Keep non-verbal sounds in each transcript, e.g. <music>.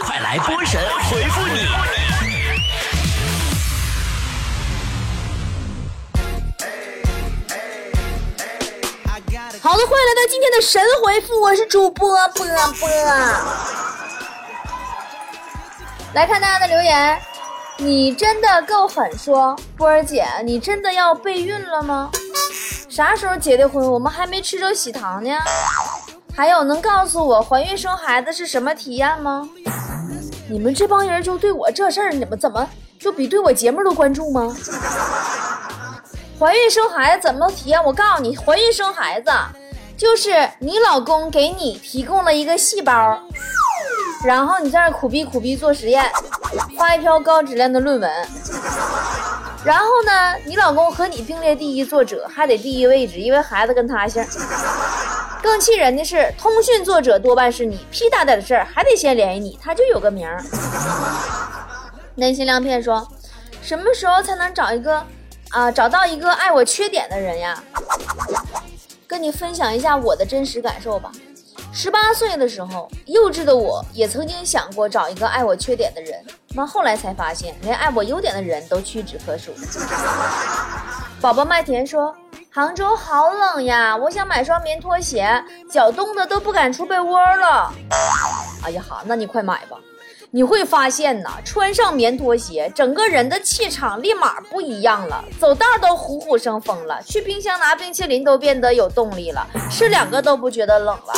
快来波神回复你！好的，欢迎来到今天的神回复，我是主播波波。来看大家的留言，你真的够狠，说波儿姐，你真的要备孕了吗？啥时候结的婚？我们还没吃着喜糖呢。还有，能告诉我怀孕生孩子是什么体验吗？你们这帮人就对我这事儿，你们怎么就比对我节目都关注吗？怀孕生孩子怎么体验？我告诉你，怀孕生孩子就是你老公给你提供了一个细胞，然后你在那苦逼苦逼做实验，发一篇高质量的论文，然后呢，你老公和你并列第一作者，还得第一位置，因为孩子跟他姓。更气人的是，通讯作者多半是你，屁大点的事儿还得先联系你，他就有个名儿。内心亮片说，什么时候才能找一个？啊，找到一个爱我缺点的人呀，跟你分享一下我的真实感受吧。十八岁的时候，幼稚的我也曾经想过找一个爱我缺点的人，那后来才发现，连爱我优点的人都屈指可数。宝宝麦田说，杭州好冷呀，我想买双棉拖鞋，脚冻的都不敢出被窝了。哎呀哈，那你快买吧。你会发现呐，穿上棉拖鞋，整个人的气场立马不一样了，走道都虎虎生风了，去冰箱拿冰淇淋都变得有动力了，吃两个都不觉得冷了。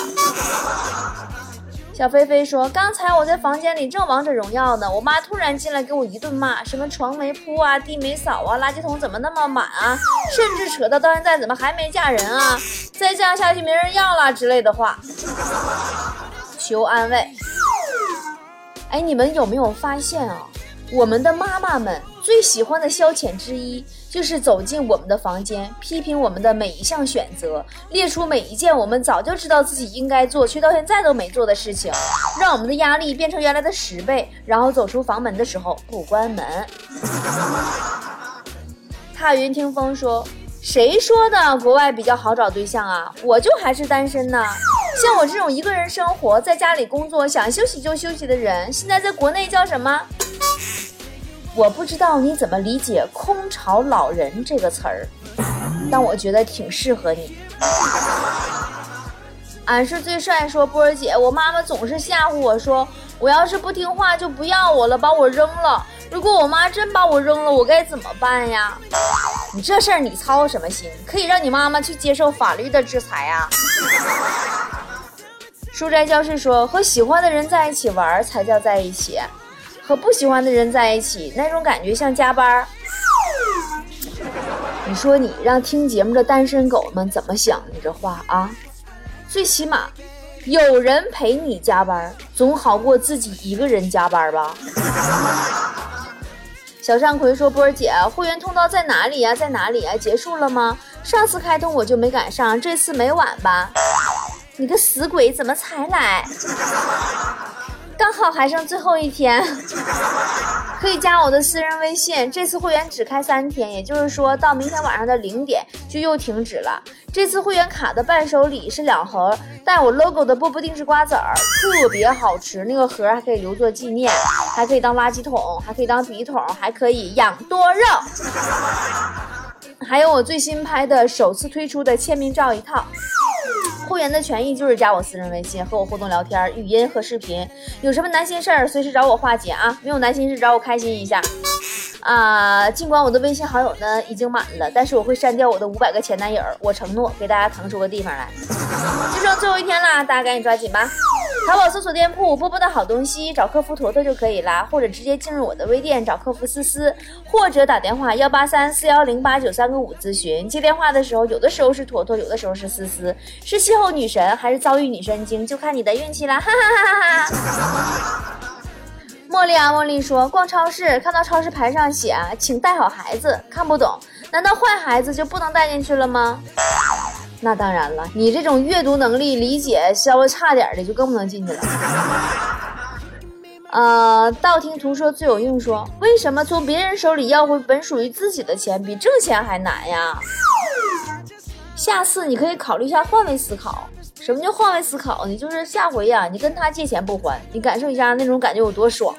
小菲菲说：“刚才我在房间里正王者荣耀呢，我妈突然进来给我一顿骂，什么床没铺啊，地没扫啊，垃圾桶怎么那么满啊，甚至扯到到现在怎么还没嫁人啊，再这样下去没人要了之类的话，求安慰。”哎，你们有没有发现啊？我们的妈妈们最喜欢的消遣之一，就是走进我们的房间，批评我们的每一项选择，列出每一件我们早就知道自己应该做却到现在都没做的事情，让我们的压力变成原来的十倍，然后走出房门的时候不关门。踏云听风说。谁说的国外比较好找对象啊？我就还是单身呢。像我这种一个人生活在家里工作，想休息就休息的人，现在在国内叫什么？我不知道你怎么理解“空巢老人”这个词儿，但我觉得挺适合你。俺是最帅，说波儿姐，我妈妈总是吓唬我说，我要是不听话就不要我了，把我扔了。如果我妈真把我扔了，我该怎么办呀？你这事儿你操什么心？可以让你妈妈去接受法律的制裁呀。书斋教室说，和喜欢的人在一起玩才叫在一起，和不喜欢的人在一起，那种感觉像加班。你说你让听节目的单身狗们怎么想？你这话啊，最起码有人陪你加班，总好过自己一个人加班吧。<laughs> 小善葵说：“波儿姐，会员通道在哪里呀？在哪里呀？结束了吗？上次开通我就没赶上，这次没晚吧？你个死鬼，怎么才来？刚好还剩最后一天，<laughs> 可以加我的私人微信。这次会员只开三天，也就是说到明天晚上的零点就又停止了。这次会员卡的伴手礼是两盒带我 logo 的波波定制瓜子儿，特别好吃。那个盒还可以留作纪念，还可以当垃圾桶，还可以当笔筒，还可以养多肉。还有我最新拍的首次推出的签名照一套。会员的权益就是加我私人微信和我互动聊天，语音和视频。有什么难心事儿，随时找我化解啊！没有难心事找我开心一下。啊，尽管我的微信好友呢已经满了，但是我会删掉我的五百个前男友，我承诺给大家腾出个地方来。就剩最后一天了，大家赶紧抓紧吧！淘宝搜索店铺“波波的好东西”，找客服坨坨就可以啦，或者直接进入我的微店找客服思思，或者打电话幺八三四幺零八九三个五咨询。接电话的时候，有的时候是坨坨，有的时候是思思，是邂逅女神还是遭遇女神经，就看你的运气啦！哈哈哈哈哈。茉莉啊，茉莉说，逛超市看到超市牌上写“请带好孩子”，看不懂，难道坏孩子就不能带进去了吗？那当然了，你这种阅读能力、理解稍微差点的就更不能进去了。<laughs> 呃，道听途说最有用，说为什么从别人手里要回本属于自己的钱比挣钱还难呀？下次你可以考虑一下换位思考。什么叫换位思考呢？就是下回呀，你跟他借钱不还，你感受一下那种感觉有多爽。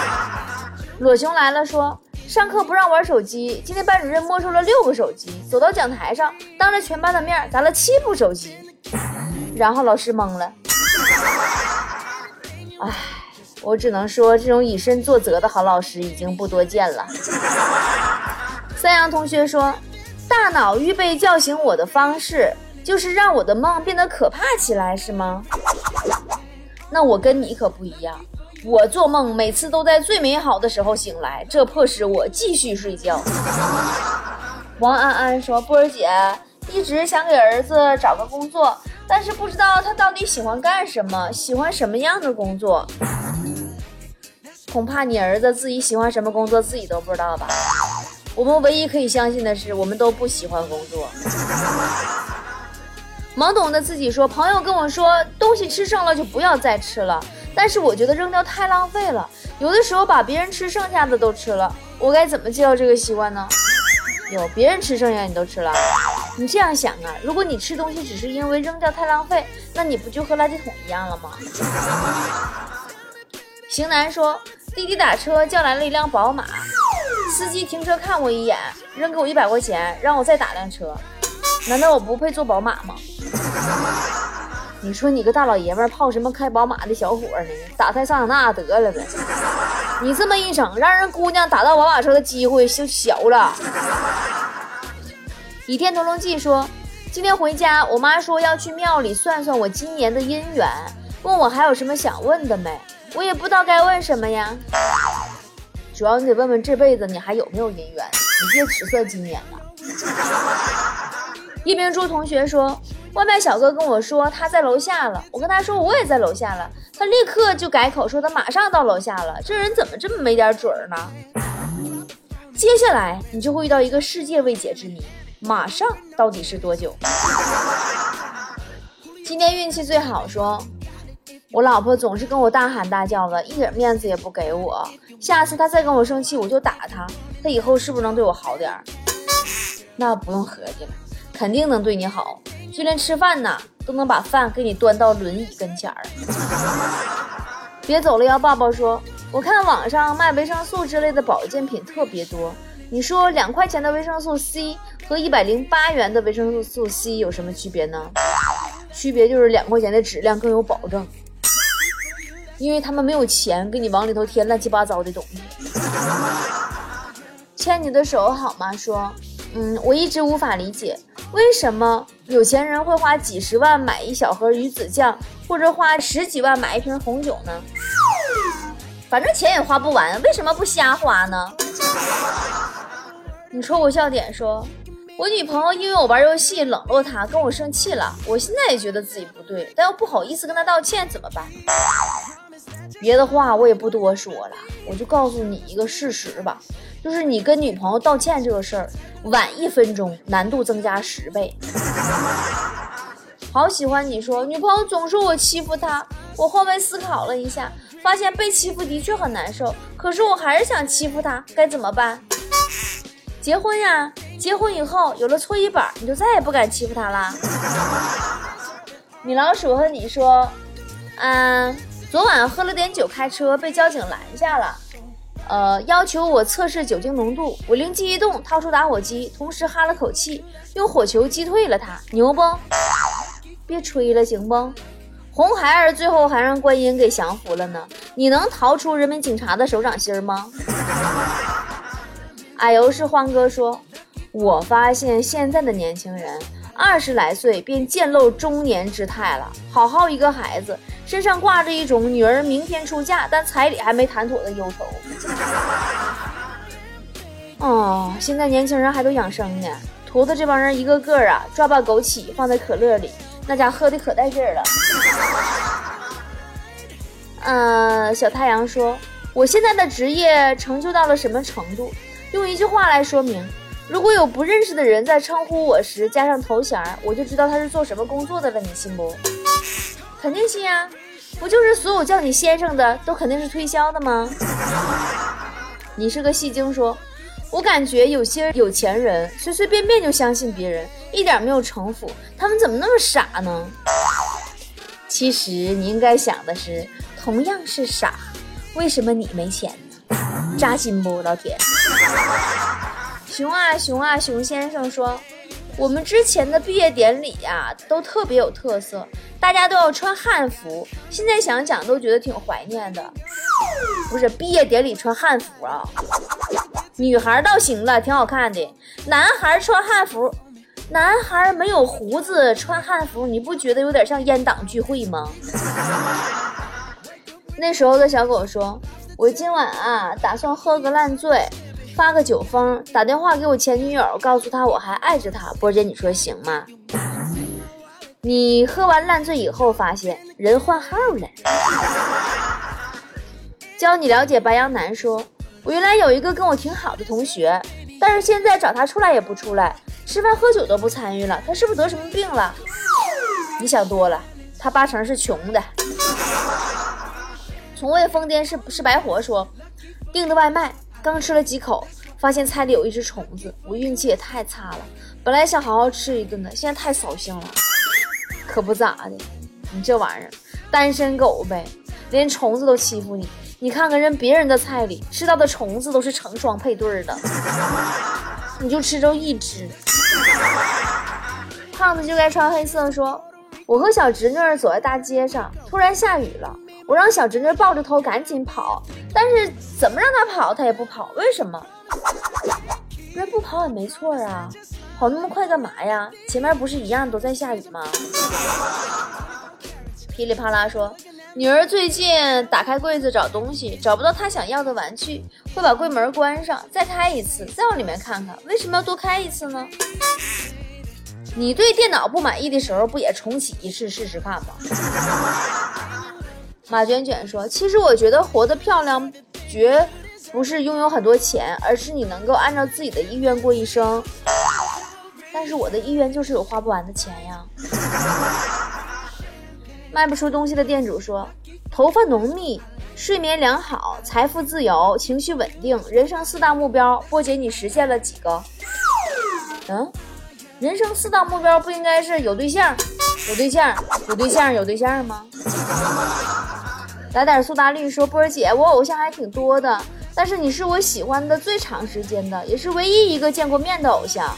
<laughs> 裸熊来了，说上课不让玩手机，今天班主任没收了六个手机，走到讲台上，当着全班的面砸了七部手机，然后老师懵了。唉，我只能说，这种以身作则的好老师已经不多见了。三阳同学说，大脑预备叫醒我的方式。就是让我的梦变得可怕起来，是吗？那我跟你可不一样，我做梦每次都在最美好的时候醒来，这迫使我继续睡觉。<laughs> 王安安说：“波儿姐一直想给儿子找个工作，但是不知道他到底喜欢干什么，喜欢什么样的工作。恐怕你儿子自己喜欢什么工作自己都不知道吧？我们唯一可以相信的是，我们都不喜欢工作。”懵懂的自己说：“朋友跟我说，东西吃剩了就不要再吃了。但是我觉得扔掉太浪费了。有的时候把别人吃剩下的都吃了，我该怎么戒掉这个习惯呢？有别人吃剩下你都吃了，你这样想啊？如果你吃东西只是因为扔掉太浪费，那你不就和垃圾桶一样了吗？”型男说：“滴滴打车叫来了一辆宝马，司机停车看我一眼，扔给我一百块钱，让我再打辆车。难道我不配坐宝马吗？”你说你个大老爷们泡什么开宝马的小伙呢？打台桑塔纳得了呗！你这么一整，让人姑娘打到宝马车的机会就小了。倚天屠龙记说，今天回家，我妈说要去庙里算算我今年的姻缘，问我还有什么想问的没？我也不知道该问什么呀。主要你得问问这辈子你还有没有姻缘，你别只算今年了。一名朱同学说。外卖小哥跟我说他在楼下了，我跟他说我也在楼下了，他立刻就改口说他马上到楼下了。这人怎么这么没点准儿呢？接下来你就会遇到一个世界未解之谜：马上到底是多久？今天运气最好，说我老婆总是跟我大喊大叫的，一点面子也不给我。下次她再跟我生气，我就打她。她以后是不是能对我好点儿？那不用合计了，肯定能对你好。就连吃饭呢，都能把饭给你端到轮椅跟前儿。别走了，要抱抱。说，我看网上卖维生素之类的保健品特别多。你说两块钱的维生素 C 和一百零八元的维生素 C 有什么区别呢？区别就是两块钱的质量更有保证，因为他们没有钱给你往里头添乱七八糟的东西。牵你的手好吗？说。嗯，我一直无法理解，为什么有钱人会花几十万买一小盒鱼子酱，或者花十几万买一瓶红酒呢？反正钱也花不完，为什么不瞎花呢？你戳我笑点，说我女朋友因为我玩游戏冷落她，跟我生气了。我现在也觉得自己不对，但又不好意思跟她道歉，怎么办？别的话我也不多说了，我就告诉你一个事实吧，就是你跟女朋友道歉这个事儿，晚一分钟难度增加十倍。好喜欢你说女朋友总说我欺负她，我换位思考了一下，发现被欺负的确很难受，可是我还是想欺负她，该怎么办？结婚呀，结婚以后有了搓衣板，你就再也不敢欺负她啦。米老鼠和你说，嗯。昨晚喝了点酒开车，被交警拦下了，呃，要求我测试酒精浓度。我灵机一动，掏出打火机，同时哈了口气，用火球击退了他，牛不？别吹了，行不？红孩儿最后还让观音给降服了呢。你能逃出人民警察的手掌心吗？<laughs> 哎呦，是欢哥说，我发现现在的年轻人。二十来岁便渐露中年之态了，好好一个孩子，身上挂着一种女儿明天出嫁，但彩礼还没谈妥的忧愁。哦，现在年轻人还都养生呢，图的这帮人一个个啊，抓把枸杞放在可乐里，那家喝的可带劲儿了。嗯，小太阳说，我现在的职业成就到了什么程度？用一句话来说明。如果有不认识的人在称呼我时加上头衔，我就知道他是做什么工作的了。你信不？肯定信呀！不就是所有叫你先生的都肯定是推销的吗？你是个戏精，说，我感觉有些有钱人随随便便就相信别人，一点没有城府，他们怎么那么傻呢？其实你应该想的是，同样是傻，为什么你没钱呢？扎心不，老铁？熊啊熊啊熊先生说，我们之前的毕业典礼呀，都特别有特色，大家都要穿汉服。现在想想都觉得挺怀念的。不是毕业典礼穿汉服啊？女孩倒行了，挺好看的。男孩穿汉服，男孩没有胡子穿汉服，你不觉得有点像阉党聚会吗？<laughs> 那时候的小狗说：“我今晚啊，打算喝个烂醉。”发个酒疯，打电话给我前女友，告诉她我还爱着她。波姐，你说行吗？你喝完烂醉以后，发现人换号了。教你了解白羊男说，我原来有一个跟我挺好的同学，但是现在找他出来也不出来，吃饭喝酒都不参与了。他是不是得什么病了？你想多了，他八成是穷的。从未疯癫是是白活说，订的外卖。刚吃了几口，发现菜里有一只虫子，我运气也太差了。本来想好好吃一顿的，现在太扫兴了。可不咋的，你这玩意儿，单身狗呗，连虫子都欺负你。你看看人别人的菜里吃到的虫子都是成双配对的，你就吃着一只。胖子就该穿黑色。说，我和小侄女走在大街上，突然下雨了。我让小侄女抱着头赶紧跑，但是怎么让她跑，她也不跑。为什么？人不跑也没错啊，跑那么快干嘛呀？前面不是一样都在下雨吗？噼里啪啦说，女儿最近打开柜子找东西，找不到她想要的玩具，会把柜门关上，再开一次，再往里面看看。为什么要多开一次呢？你对电脑不满意的时候，不也重启一次试试看吗？马卷卷说：“其实我觉得活得漂亮，绝不是拥有很多钱，而是你能够按照自己的意愿过一生。但是我的意愿就是有花不完的钱呀。<laughs> ”卖不出东西的店主说：“头发浓密，睡眠良好，财富自由，情绪稳定，人生四大目标。波姐，你实现了几个？嗯，人生四大目标不应该是有对象，有对象，有对象，有对象吗？” <laughs> 来点苏打绿说：“波姐，我偶像还挺多的，但是你是我喜欢的最长时间的，也是唯一一个见过面的偶像。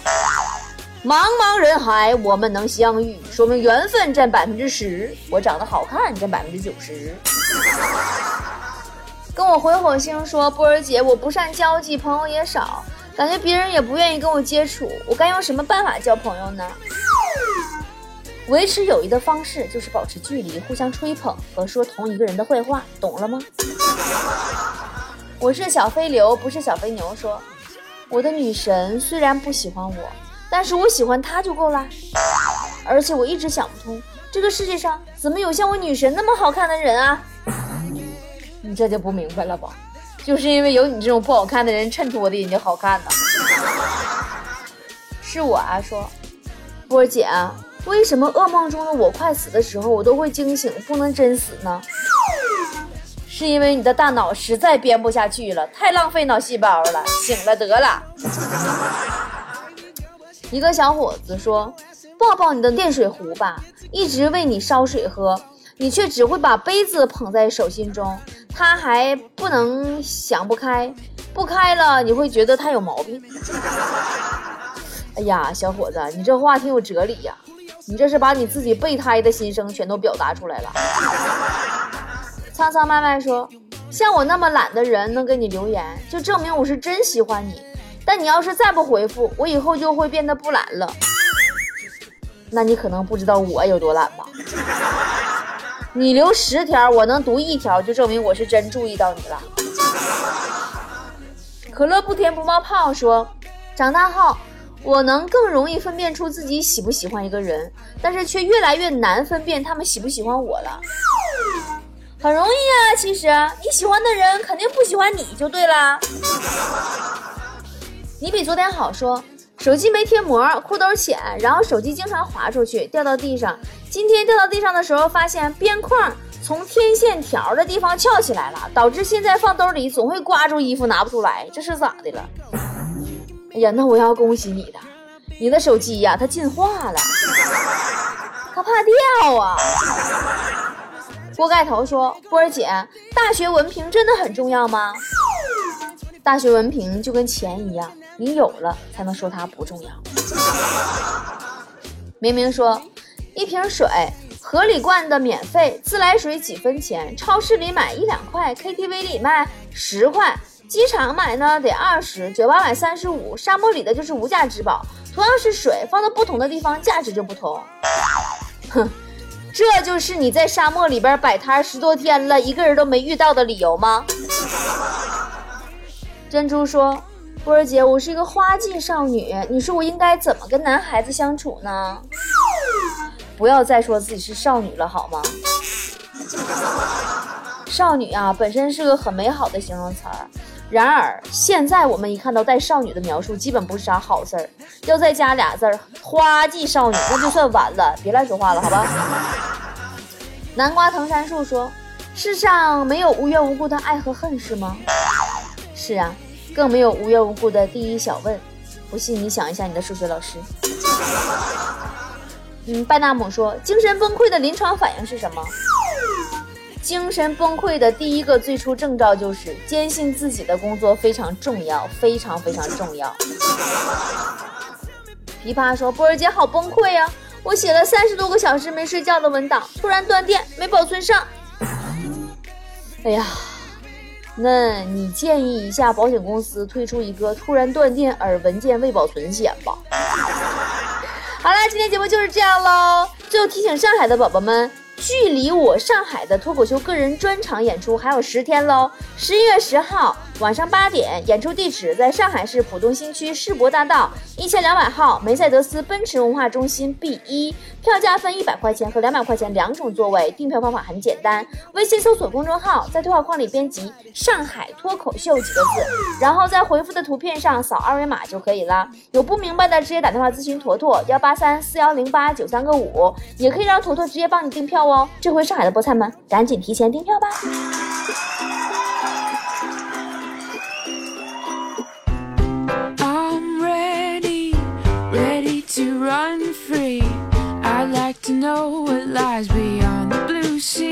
茫茫人海，我们能相遇，说明缘分占百分之十，我长得好看占百分之九十。”跟我回火星说：“波儿姐，我不善交际，朋友也少，感觉别人也不愿意跟我接触，我该用什么办法交朋友呢？”维持友谊的方式就是保持距离，互相吹捧和说同一个人的坏话，懂了吗？我是小飞流，不是小飞牛。说我的女神虽然不喜欢我，但是我喜欢她就够了。而且我一直想不通，这个世界上怎么有像我女神那么好看的人啊？<coughs> 你这就不明白了吧？就是因为有你这种不好看的人衬托我的眼睛好看呢。是我啊，说波儿姐。为什么噩梦中的我快死的时候，我都会惊醒，不能真死呢？是因为你的大脑实在编不下去了，太浪费脑细胞了。醒了得了。一个小伙子说：“抱抱你的电水壶吧，一直为你烧水喝，你却只会把杯子捧在手心中。他还不能想不开，不开了你会觉得他有毛病。<laughs> ”哎呀，小伙子，你这话挺有哲理呀。你这是把你自己备胎的心声全都表达出来了。苍苍麦麦说：“像我那么懒的人能给你留言，就证明我是真喜欢你。但你要是再不回复，我以后就会变得不懒了。那你可能不知道我有多懒吧？你留十条，我能读一条，就证明我是真注意到你了。”可乐不甜不冒泡说：“长大后。”我能更容易分辨出自己喜不喜欢一个人，但是却越来越难分辨他们喜不喜欢我了。很容易啊，其实你喜欢的人肯定不喜欢你就对了。你比昨天好说，手机没贴膜，裤兜浅，然后手机经常滑出去掉到地上。今天掉到地上的时候，发现边框从天线条的地方翘起来了，导致现在放兜里总会刮住衣服拿不出来，这是咋的了？哎呀，那我要恭喜你的，你的手机呀，它进化了，它怕掉啊。锅盖头说：“波儿姐，大学文凭真的很重要吗？大学文凭就跟钱一样，你有了才能说它不重要。”明明说：“一瓶水，河里灌的免费，自来水几分钱，超市里买一两块，KTV 里卖十块，机场买呢得二十，酒吧买三十五，沙漠里的就是无价之宝。同样是水，放到不同的地方，价值就不同。”哼。这就是你在沙漠里边摆摊十多天了，一个人都没遇到的理由吗？珍珠说：“波儿姐，我是一个花季少女，你说我应该怎么跟男孩子相处呢？不要再说自己是少女了，好吗？少女啊，本身是个很美好的形容词儿。”然而，现在我们一看到带少女的描述，基本不是啥好事儿。要再加俩字儿“花季少女”，那就算完了。别乱说话了，好吧？南瓜藤杉树说：“世上没有无缘无故的爱和恨，是吗？”是啊，更没有无缘无故的第一小问。不信你想一下你的数学老师。嗯，拜纳姆说：“精神崩溃的临床反应是什么？”精神崩溃的第一个最初征兆就是坚信自己的工作非常重要，非常非常重要。琵琶说：“波儿姐好崩溃呀，我写了三十多个小时没睡觉的文档，突然断电，没保存上。哎呀，那你建议一下保险公司推出一个突然断电而文件未保存险吧。”好啦，今天节目就是这样喽。最后提醒上海的宝宝们。距离我上海的脱口秀个人专场演出还有十天喽！十一月十号晚上八点，演出地址在上海市浦东新区世博大道一千两百号梅赛德斯奔驰文化中心 B 一。票价分一百块钱和两百块钱两种座位，订票方法很简单，微信搜索公众号，在对话框里编辑“上海脱口秀”几个字，然后在回复的图片上扫二维码就可以了。有不明白的，直接打电话咨询坨坨幺八三四幺零八九三个五，也可以让坨坨直接帮你订票哦。这回上海的菠菜们，赶紧提前订票吧 i'm ready ready。to know what lies beyond the blue sea.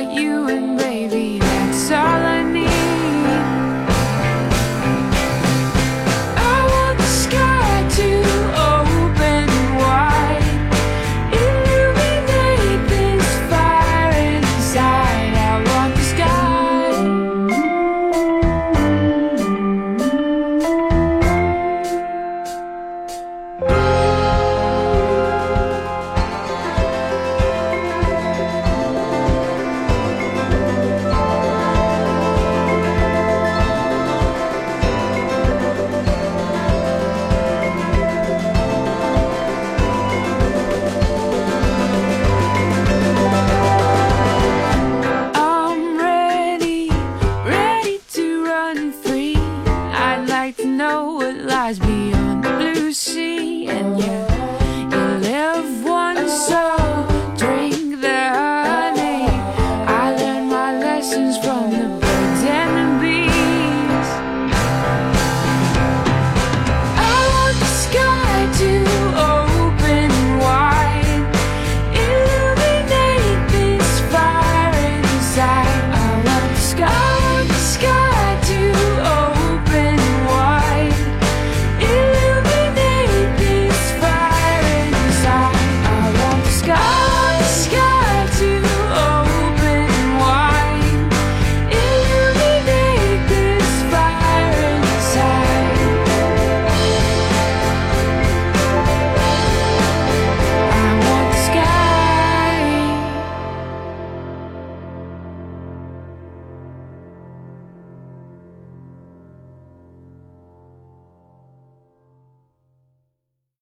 you and